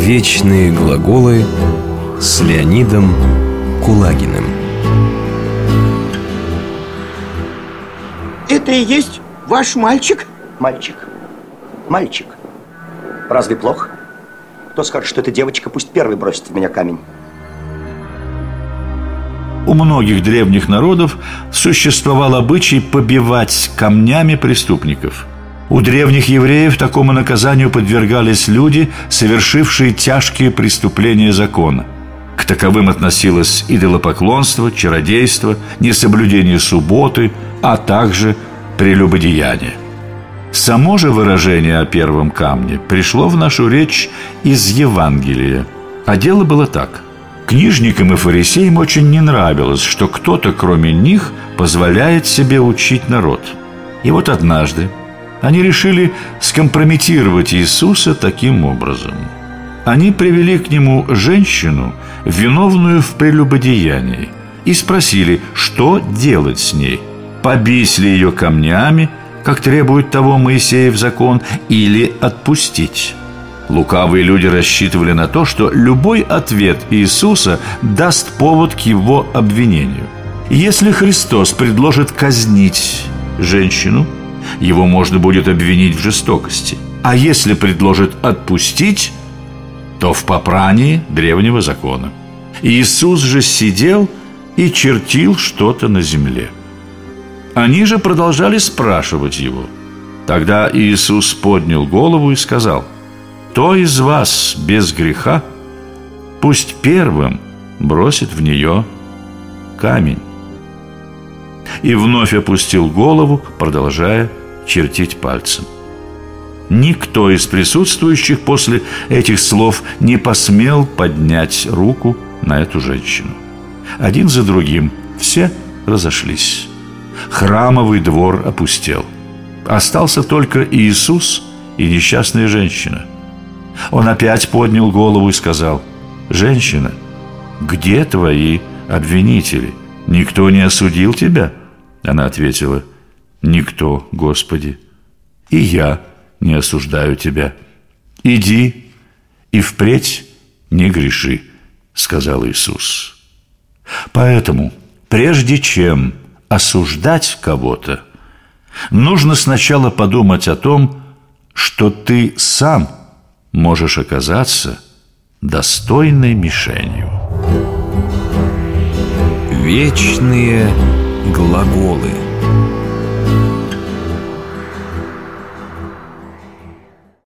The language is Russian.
Вечные глаголы с Леонидом Кулагиным Это и есть ваш мальчик? Мальчик. Мальчик. Разве плохо? Кто скажет, что это девочка, пусть первый бросит в меня камень. У многих древних народов существовал обычай побивать камнями преступников. У древних евреев такому наказанию подвергались люди, совершившие тяжкие преступления закона. К таковым относилось идолопоклонство, чародейство, несоблюдение субботы, а также прелюбодеяние. Само же выражение о первом камне пришло в нашу речь из Евангелия. А дело было так – Книжникам и фарисеям очень не нравилось, что кто-то, кроме них, позволяет себе учить народ. И вот однажды они решили скомпрометировать Иисуса таким образом. Они привели к нему женщину, виновную в прелюбодеянии, и спросили, что делать с ней. Побить ли ее камнями, как требует того Моисеев закон, или отпустить? Лукавые люди рассчитывали на то, что любой ответ Иисуса даст повод к его обвинению. Если Христос предложит казнить женщину, его можно будет обвинить в жестокости. А если предложит отпустить, то в попрании древнего закона. Иисус же сидел и чертил что-то на земле. Они же продолжали спрашивать его. Тогда Иисус поднял голову и сказал – кто из вас без греха, пусть первым бросит в нее камень. И вновь опустил голову, продолжая чертить пальцем. Никто из присутствующих после этих слов не посмел поднять руку на эту женщину. Один за другим все разошлись. Храмовый двор опустел. Остался только Иисус и несчастная женщина – он опять поднял голову и сказал, «Женщина, где твои обвинители? Никто не осудил тебя?» Она ответила, «Никто, Господи, и я не осуждаю тебя. Иди и впредь не греши», — сказал Иисус. Поэтому, прежде чем осуждать кого-то, нужно сначала подумать о том, что ты сам – можешь оказаться достойной мишенью. Вечные глаголы –